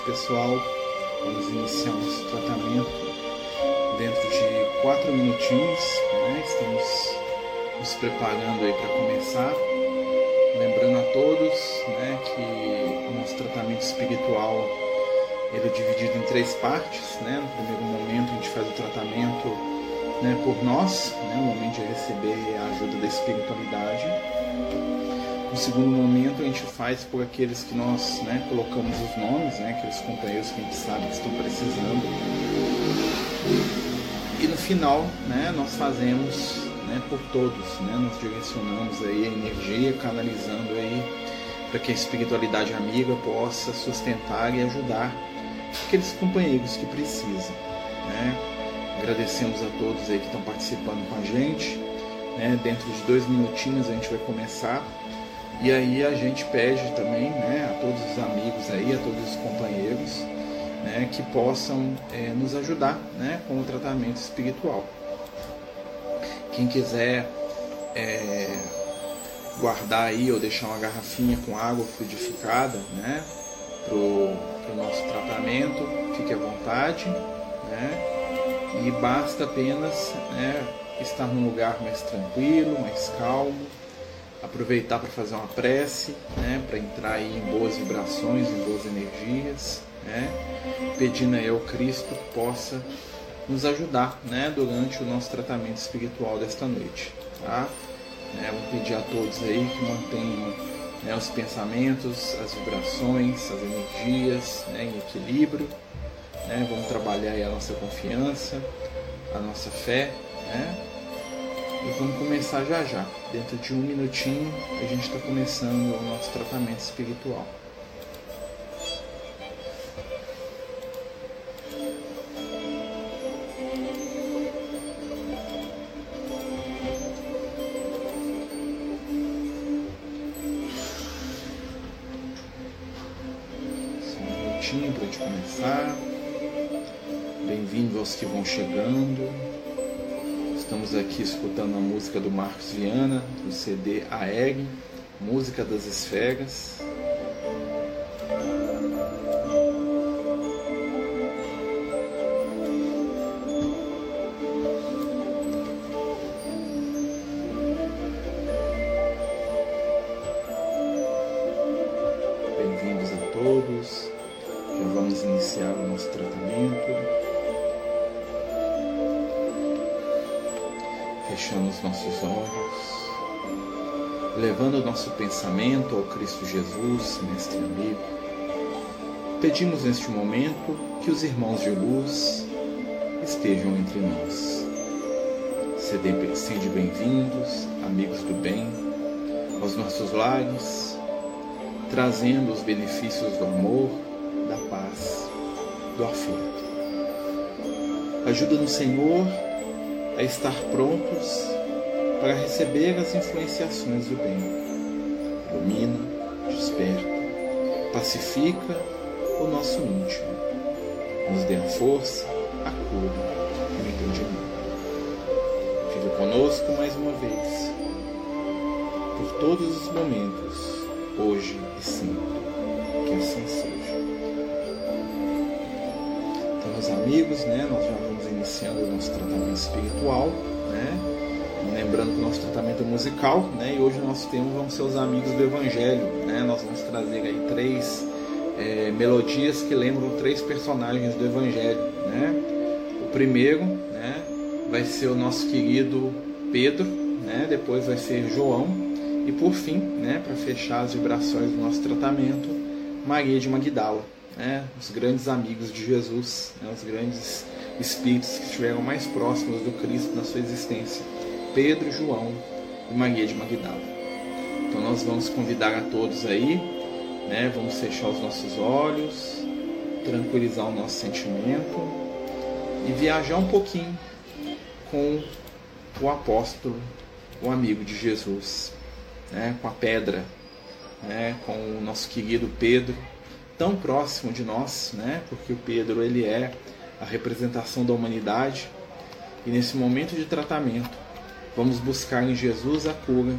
pessoal, vamos iniciar nosso tratamento dentro de quatro minutinhos. Né? Estamos nos preparando aí para começar. Lembrando a todos né, que o nosso tratamento espiritual ele é dividido em três partes. Né? No primeiro momento a gente faz o tratamento né, por nós, né, o momento de receber a ajuda da espiritualidade. No segundo momento, a gente faz por aqueles que nós né, colocamos os nomes, né, aqueles companheiros que a gente sabe que estão precisando. E no final, né, nós fazemos né, por todos, né, nós direcionamos aí a energia, canalizando aí para que a espiritualidade amiga possa sustentar e ajudar aqueles companheiros que precisam. Né? Agradecemos a todos aí que estão participando com a gente. Né? Dentro de dois minutinhos a gente vai começar e aí a gente pede também né, a todos os amigos aí, a todos os companheiros, né, que possam é, nos ajudar né, com o tratamento espiritual. Quem quiser é, guardar aí ou deixar uma garrafinha com água fluidificada né, para o nosso tratamento, fique à vontade. Né, e basta apenas né, estar num lugar mais tranquilo, mais calmo aproveitar para fazer uma prece, né, para entrar aí em boas vibrações, em boas energias, né, pedindo aí ao Cristo que possa nos ajudar né, durante o nosso tratamento espiritual desta noite. Tá? É, vou pedir a todos aí que mantenham né, os pensamentos, as vibrações, as energias né, em equilíbrio. Né, vamos trabalhar aí a nossa confiança, a nossa fé. Né, e vamos começar já já. Dentro de um minutinho a gente está começando o nosso tratamento espiritual. Só um minutinho para a gente começar. Bem-vindos aos que vão chegando. Estamos aqui escutando a música do Marcos Viana, do CD AEG, Música das Esferas. Fechando os nossos olhos, levando o nosso pensamento ao Cristo Jesus, Mestre amigo. Pedimos neste momento que os irmãos de luz estejam entre nós. Sede bem-vindos, amigos do bem, aos nossos lares, trazendo os benefícios do amor, da paz, do afeto. Ajuda-nos, Senhor, a estar prontos para receber as influenciações do bem. Ilumina, desperta, pacifica o nosso íntimo, nos dê a força, a cura e o entendimento. Fique conosco mais uma vez, por todos os momentos, hoje e sempre. Que assim seja. Então, meus amigos, né, nós já vamos iniciando o nosso tratamento espiritual, né? Lembrando que o nosso tratamento é musical, né? E hoje nós temos vão ser os amigos do Evangelho, né? Nós vamos trazer aí três é, melodias que lembram três personagens do Evangelho, né? O primeiro, né? Vai ser o nosso querido Pedro, né? Depois vai ser João e por fim, né? Para fechar as vibrações do nosso tratamento, Maria de Magdala, né? Os grandes amigos de Jesus, né? os grandes espíritos que estiveram mais próximos do Cristo na sua existência: Pedro, João e Maria de Magdala. Então nós vamos convidar a todos aí, né? Vamos fechar os nossos olhos, tranquilizar o nosso sentimento e viajar um pouquinho com o apóstolo, o amigo de Jesus, né? Com a pedra, né? Com o nosso querido Pedro, tão próximo de nós, né? Porque o Pedro ele é a representação da humanidade. E nesse momento de tratamento, vamos buscar em Jesus a cura,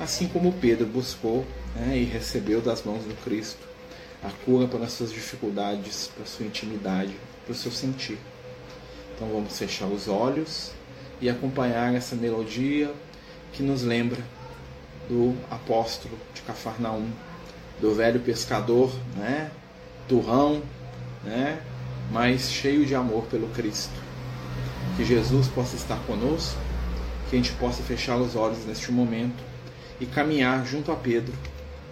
assim como Pedro buscou né, e recebeu das mãos do Cristo a cura para as suas dificuldades, para a sua intimidade, para o seu sentir. Então vamos fechar os olhos e acompanhar essa melodia que nos lembra do apóstolo de Cafarnaum, do velho pescador, né? Turrão, né? Mas cheio de amor pelo Cristo. Que Jesus possa estar conosco, que a gente possa fechar os olhos neste momento e caminhar junto a Pedro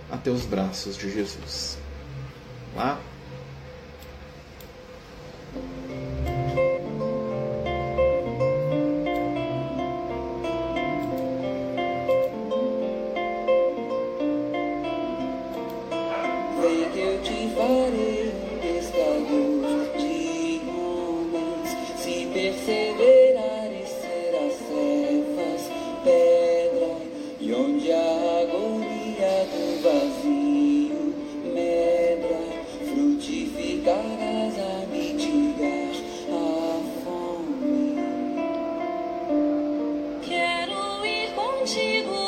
até os braços de Jesus. Lá 起过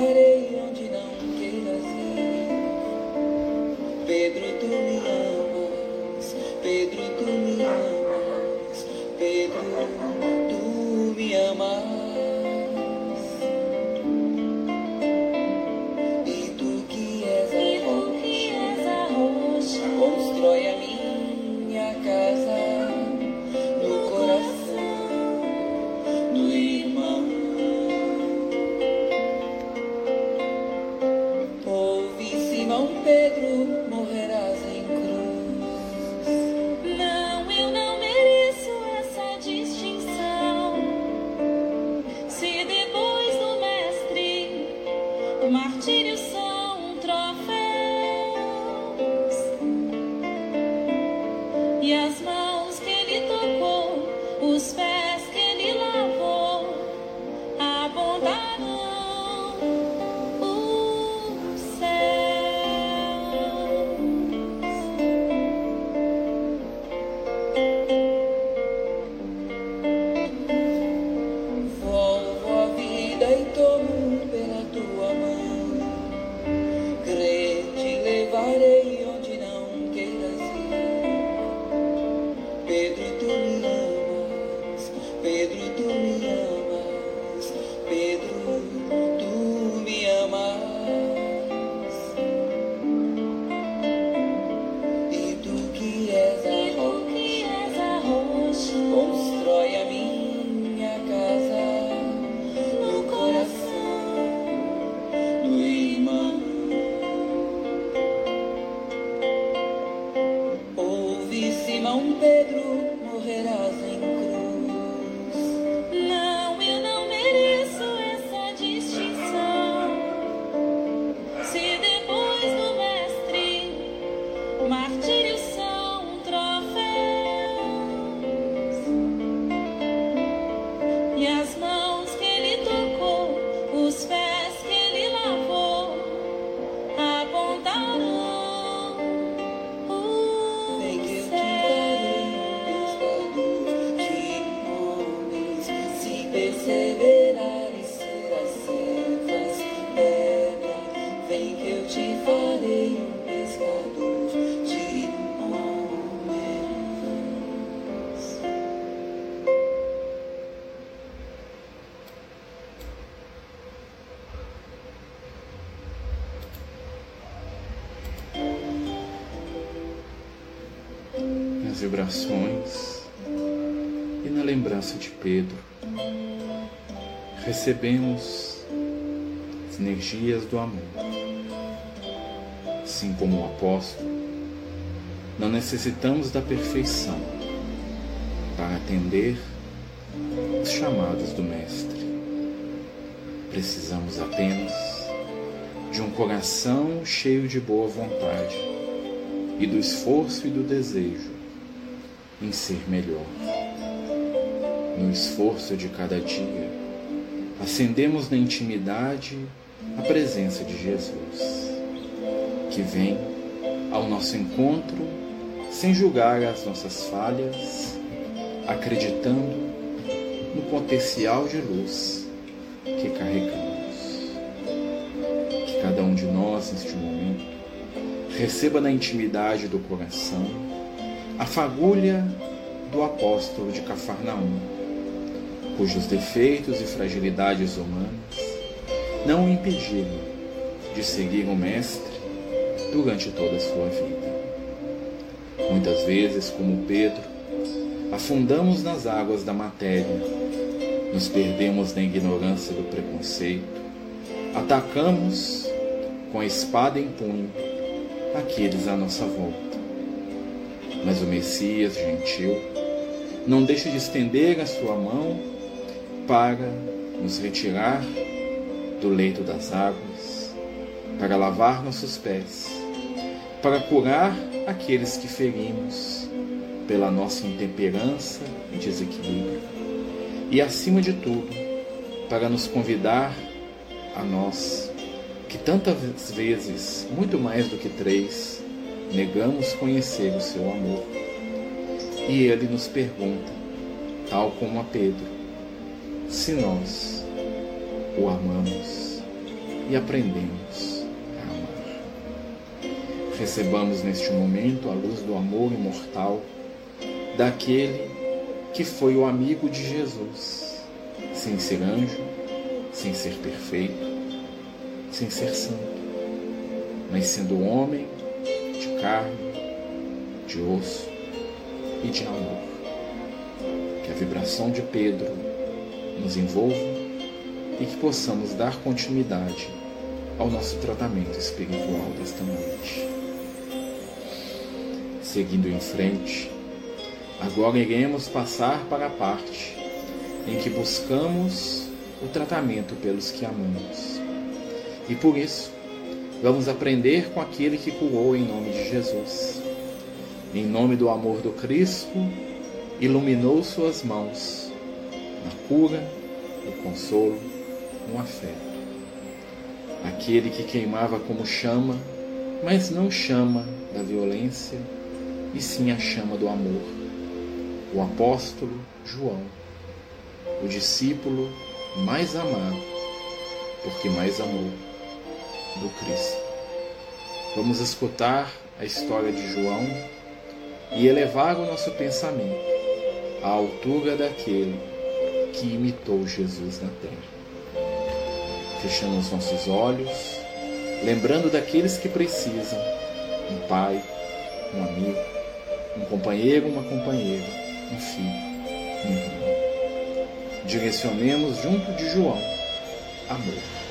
Hare e as mãos que ele tocou, os pés. Vibrações e na lembrança de Pedro, recebemos as energias do amor. Assim como o apóstolo, não necessitamos da perfeição para atender os chamados do Mestre. Precisamos apenas de um coração cheio de boa vontade e do esforço e do desejo em ser melhor. No esforço de cada dia, acendemos na intimidade a presença de Jesus, que vem ao nosso encontro sem julgar as nossas falhas, acreditando no potencial de luz que carregamos cada um de nós neste momento, receba na intimidade do coração a fagulha do apóstolo de Cafarnaum, cujos defeitos e fragilidades humanas não o impediram de seguir o Mestre durante toda a sua vida. Muitas vezes, como Pedro, afundamos nas águas da matéria, nos perdemos na ignorância do preconceito, atacamos com a espada em punho aqueles à nossa volta. Mas o Messias gentil não deixa de estender a sua mão para nos retirar do leito das águas, para lavar nossos pés, para curar aqueles que ferimos pela nossa intemperança e desequilíbrio, e acima de tudo, para nos convidar a nós que tantas vezes, muito mais do que três, negamos conhecer o seu amor. E ele nos pergunta, tal como a Pedro, se nós o amamos e aprendemos a amar. Recebamos neste momento a luz do amor imortal daquele que foi o amigo de Jesus, sem ser anjo, sem ser perfeito, sem ser santo, mas sendo homem carne, de osso e de amor. Que a vibração de Pedro nos envolva e que possamos dar continuidade ao nosso tratamento espiritual desta noite. Seguindo em frente, agora iremos passar para a parte em que buscamos o tratamento pelos que amamos. E por isso, vamos aprender com aquele que curou em nome de Jesus. Em nome do amor do Cristo, iluminou suas mãos na cura, no consolo, no afeto. Aquele que queimava como chama, mas não chama da violência, e sim a chama do amor. O apóstolo João, o discípulo mais amado, porque mais amou do Cristo. Vamos escutar a história de João e elevar o nosso pensamento à altura daquele que imitou Jesus na terra. Fechando os nossos olhos, lembrando daqueles que precisam, um pai, um amigo, um companheiro, uma companheira, um filho, um irmão. Direcionemos junto de João amor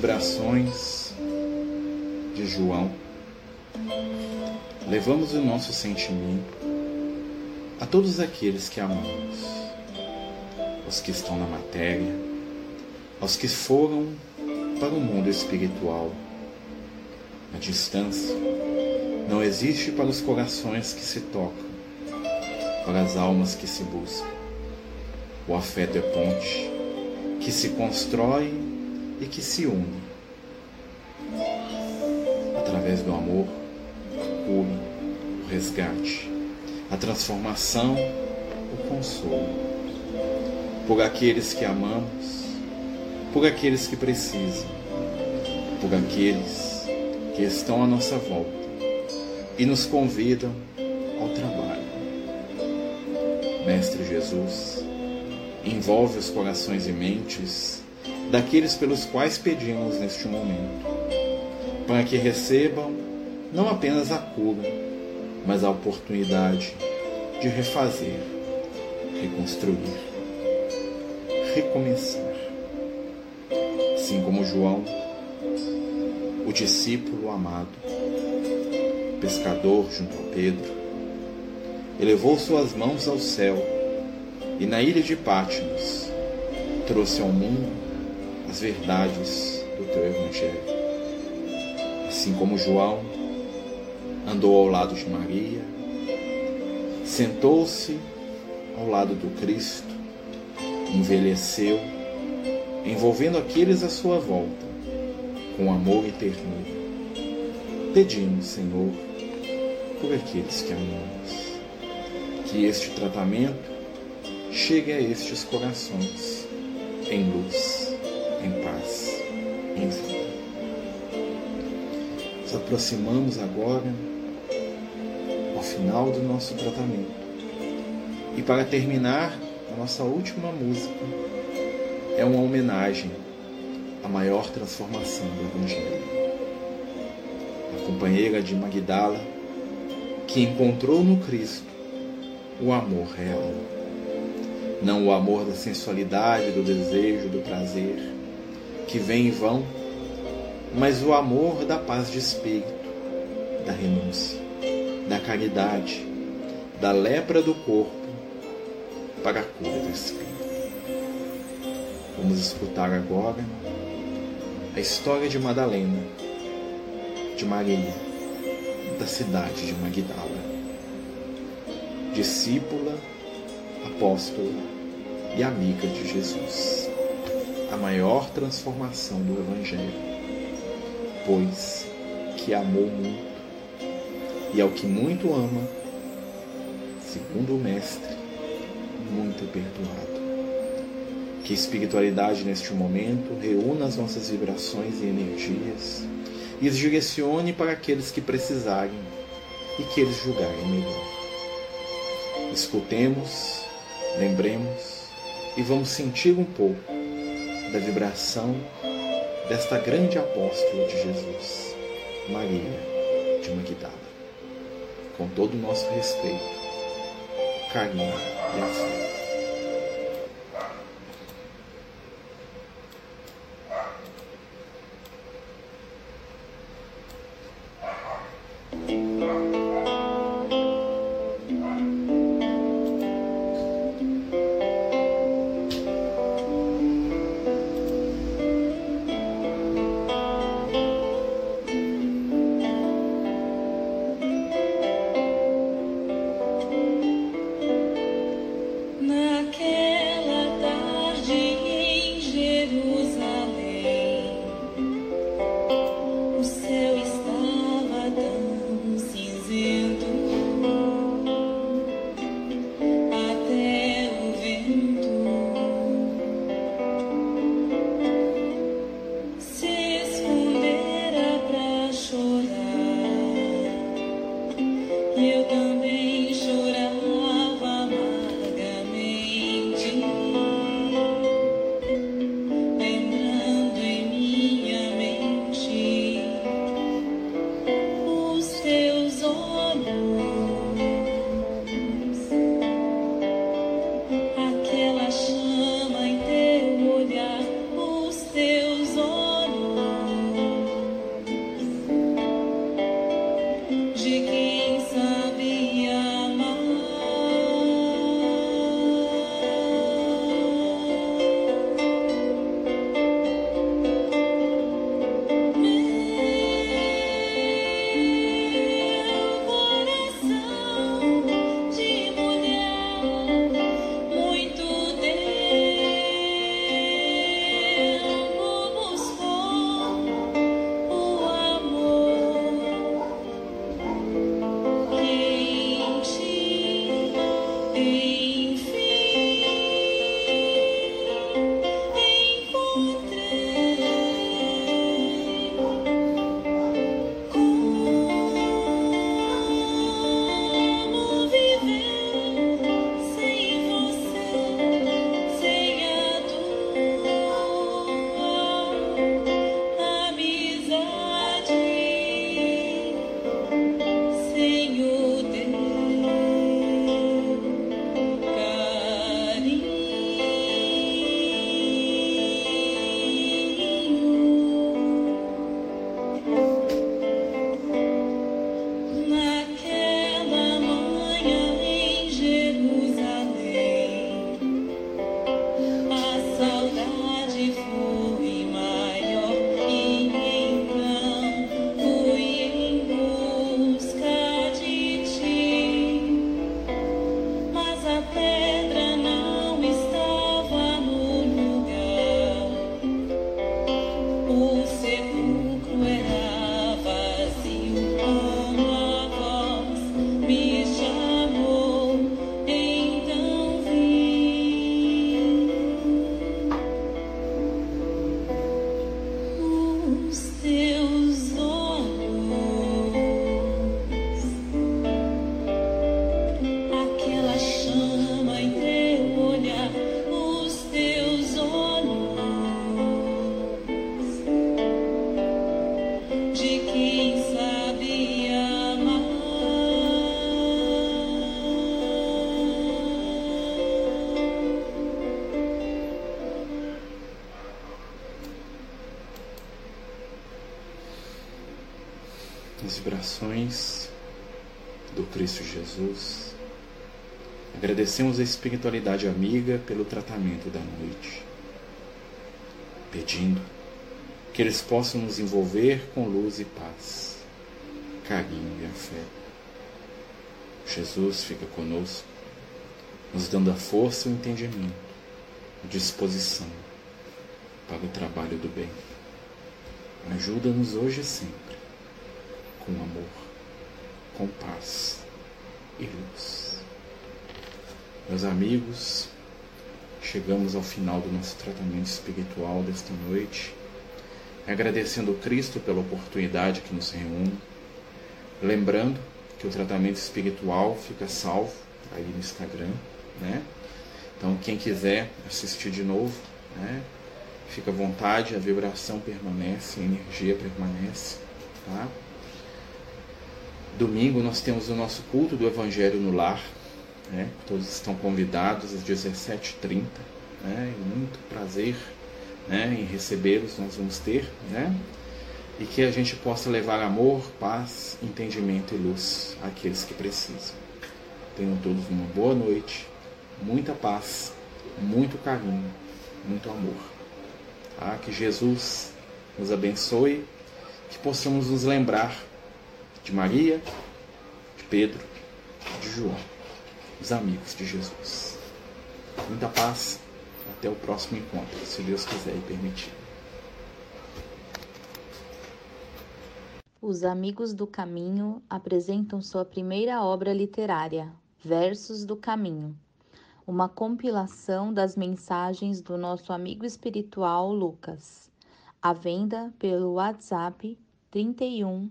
vibrações de João, levamos o nosso sentimento a todos aqueles que amamos, aos que estão na matéria, aos que foram para o mundo espiritual. A distância não existe para os corações que se tocam, para as almas que se buscam. O afeto é ponte que se constrói e que se une. Através do amor, a cura, o resgate, a transformação, o consolo. Por aqueles que amamos, por aqueles que precisam, por aqueles que estão à nossa volta e nos convidam ao trabalho. Mestre Jesus, envolve os corações e mentes daqueles pelos quais pedimos neste momento, para que recebam não apenas a cura, mas a oportunidade de refazer, reconstruir, recomeçar. Assim como João, o discípulo amado, pescador junto a Pedro, elevou suas mãos ao céu e na ilha de Patmos trouxe ao mundo as verdades do teu Evangelho. Assim como João andou ao lado de Maria, sentou-se ao lado do Cristo, envelheceu, envolvendo aqueles à sua volta com amor e ternura. Pedimos, Senhor, por aqueles que amamos, que este tratamento chegue a estes corações em luz, paz. Nos aproximamos agora ao final do nosso tratamento. E para terminar, a nossa última música é uma homenagem à maior transformação do Evangelho. A companheira de Magdala, que encontrou no Cristo o amor real. Não o amor da sensualidade, do desejo, do prazer, que vem e vão, mas o amor da paz de espírito, da renúncia da caridade, da lepra do corpo para a cura do espírito. Vamos escutar agora a história de Madalena, de Maria, da cidade de Magdala, discípula, apóstola e amiga de Jesus. A maior transformação do Evangelho, pois que amou muito e ao que muito ama, segundo o Mestre, muito perdoado. Que a espiritualidade neste momento reúna as nossas vibrações e energias e as direcione para aqueles que precisarem e que eles julgarem melhor. Escutemos, lembremos e vamos sentir um pouco da vibração desta grande apóstola de Jesus, Maria de Magdala com todo o nosso respeito, carinho e afeto. Do Cristo Jesus. Agradecemos a espiritualidade amiga pelo tratamento da noite, pedindo que eles possam nos envolver com luz e paz, carinho e afeto. Jesus fica conosco, nos dando a força e o entendimento, a disposição para o trabalho do bem. Ajuda-nos hoje e sempre com amor, com paz e luz. Meus amigos, chegamos ao final do nosso tratamento espiritual desta noite, agradecendo Cristo pela oportunidade que nos reúne, lembrando que o tratamento espiritual fica salvo aí no Instagram, né? Então, quem quiser assistir de novo, né? Fica à vontade, a vibração permanece, a energia permanece, tá? Domingo nós temos o nosso culto do Evangelho no Lar. Né? Todos estão convidados às 17h30. Né? Muito prazer né? em recebê-los nós vamos ter. Né? E que a gente possa levar amor, paz, entendimento e luz àqueles que precisam. Tenham todos uma boa noite, muita paz, muito carinho, muito amor. Tá? Que Jesus nos abençoe, que possamos nos lembrar de Maria, de Pedro, de João, os amigos de Jesus. Muita paz, até o próximo encontro, se Deus quiser e permitir. Os Amigos do Caminho apresentam sua primeira obra literária, Versos do Caminho, uma compilação das mensagens do nosso amigo espiritual Lucas, à venda pelo WhatsApp 31